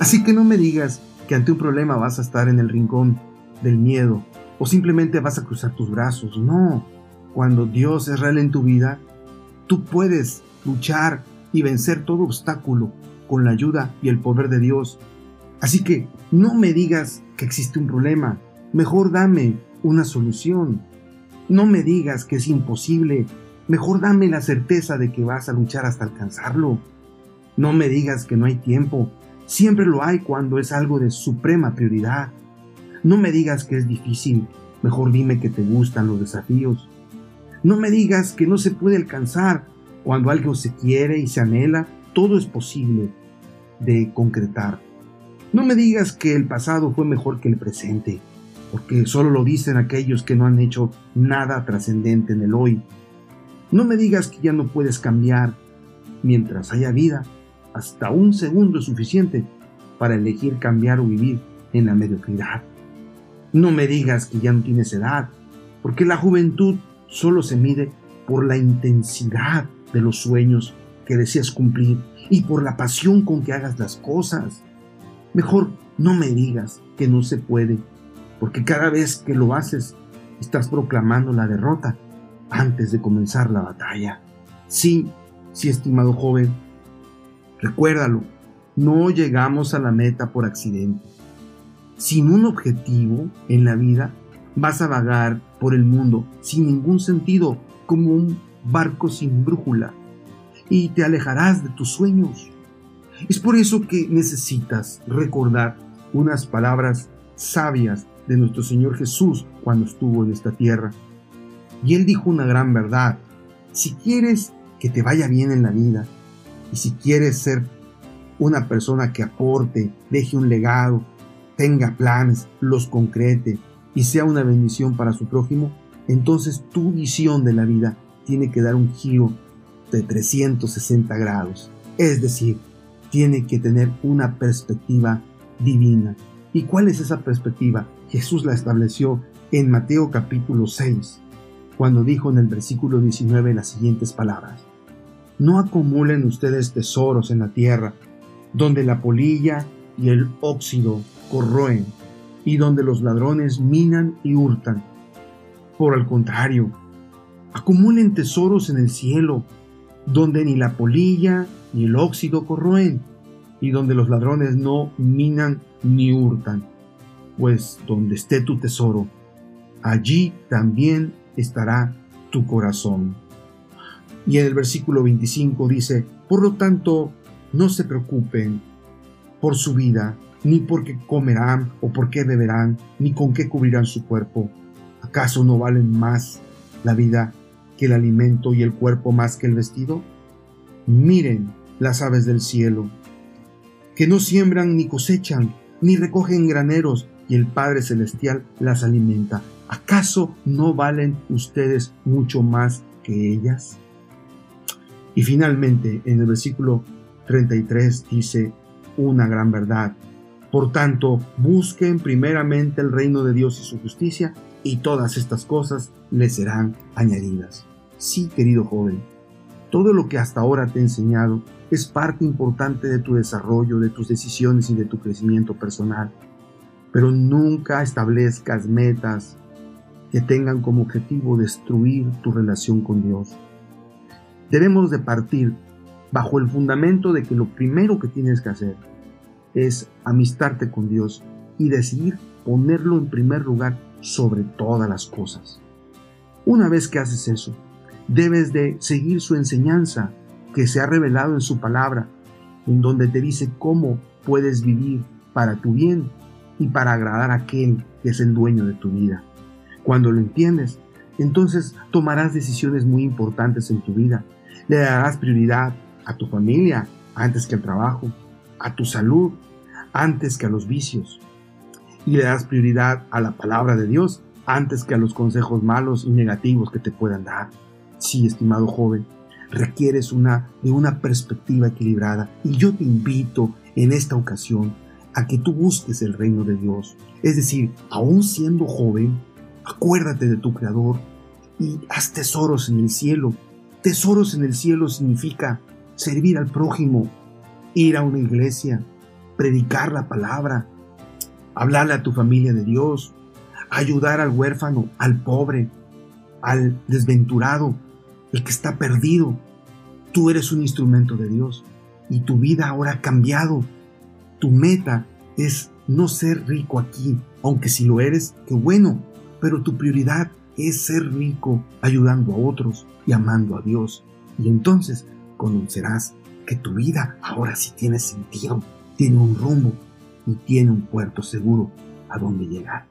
Así que no me digas que ante un problema vas a estar en el rincón del miedo o simplemente vas a cruzar tus brazos. No, cuando Dios es real en tu vida, tú puedes luchar y vencer todo obstáculo con la ayuda y el poder de Dios. Así que no me digas que existe un problema, mejor dame una solución. No me digas que es imposible, mejor dame la certeza de que vas a luchar hasta alcanzarlo. No me digas que no hay tiempo, siempre lo hay cuando es algo de suprema prioridad. No me digas que es difícil, mejor dime que te gustan los desafíos. No me digas que no se puede alcanzar, cuando algo se quiere y se anhela, todo es posible de concretar. No me digas que el pasado fue mejor que el presente, porque solo lo dicen aquellos que no han hecho nada trascendente en el hoy. No me digas que ya no puedes cambiar. Mientras haya vida, hasta un segundo es suficiente para elegir cambiar o vivir en la mediocridad. No me digas que ya no tienes edad, porque la juventud solo se mide por la intensidad de los sueños que deseas cumplir y por la pasión con que hagas las cosas. Mejor no me digas que no se puede, porque cada vez que lo haces estás proclamando la derrota antes de comenzar la batalla. Sí, sí, estimado joven, recuérdalo, no llegamos a la meta por accidente. Sin un objetivo en la vida, vas a vagar por el mundo sin ningún sentido, como un barco sin brújula y te alejarás de tus sueños. Es por eso que necesitas recordar unas palabras sabias de nuestro Señor Jesús cuando estuvo en esta tierra. Y Él dijo una gran verdad. Si quieres que te vaya bien en la vida y si quieres ser una persona que aporte, deje un legado, tenga planes, los concrete y sea una bendición para su prójimo, entonces tu visión de la vida tiene que dar un giro de 360 grados. Es decir, tiene que tener una perspectiva divina. ¿Y cuál es esa perspectiva? Jesús la estableció en Mateo capítulo 6, cuando dijo en el versículo 19 las siguientes palabras. No acumulen ustedes tesoros en la tierra, donde la polilla y el óxido corroen, y donde los ladrones minan y hurtan. Por el contrario, acumulen tesoros en el cielo, donde ni la polilla ni el óxido corroen, y donde los ladrones no minan ni hurtan. Pues donde esté tu tesoro, allí también estará tu corazón. Y en el versículo 25 dice, por lo tanto, no se preocupen por su vida, ni por qué comerán o por qué beberán, ni con qué cubrirán su cuerpo. ¿Acaso no valen más la vida que el alimento y el cuerpo más que el vestido? Miren las aves del cielo, que no siembran ni cosechan, ni recogen graneros, y el Padre Celestial las alimenta. ¿Acaso no valen ustedes mucho más que ellas? Y finalmente, en el versículo 33 dice una gran verdad. Por tanto, busquen primeramente el reino de Dios y su justicia, y todas estas cosas les serán añadidas. Sí, querido joven, todo lo que hasta ahora te he enseñado es parte importante de tu desarrollo, de tus decisiones y de tu crecimiento personal. Pero nunca establezcas metas que tengan como objetivo destruir tu relación con Dios. Debemos de partir bajo el fundamento de que lo primero que tienes que hacer es amistarte con Dios y decidir ponerlo en primer lugar sobre todas las cosas. Una vez que haces eso, debes de seguir su enseñanza que se ha revelado en su palabra, en donde te dice cómo puedes vivir para tu bien y para agradar a aquel que es el dueño de tu vida. Cuando lo entiendes, entonces tomarás decisiones muy importantes en tu vida. Le darás prioridad a tu familia antes que al trabajo, a tu salud antes que a los vicios. Y le das prioridad a la palabra de Dios antes que a los consejos malos y negativos que te puedan dar. Sí, estimado joven, requieres una, de una perspectiva equilibrada y yo te invito en esta ocasión a que tú busques el reino de Dios. Es decir, aún siendo joven, acuérdate de tu Creador y haz tesoros en el cielo. Tesoros en el cielo significa servir al prójimo, ir a una iglesia, predicar la palabra, hablarle a tu familia de Dios, ayudar al huérfano, al pobre, al desventurado, el que está perdido. Tú eres un instrumento de Dios y tu vida ahora ha cambiado. Tu meta es no ser rico aquí, aunque si lo eres, qué bueno, pero tu prioridad es ser rico ayudando a otros y amando a Dios. Y entonces conocerás que tu vida ahora sí tiene sentido, tiene un rumbo y tiene un puerto seguro a donde llegar.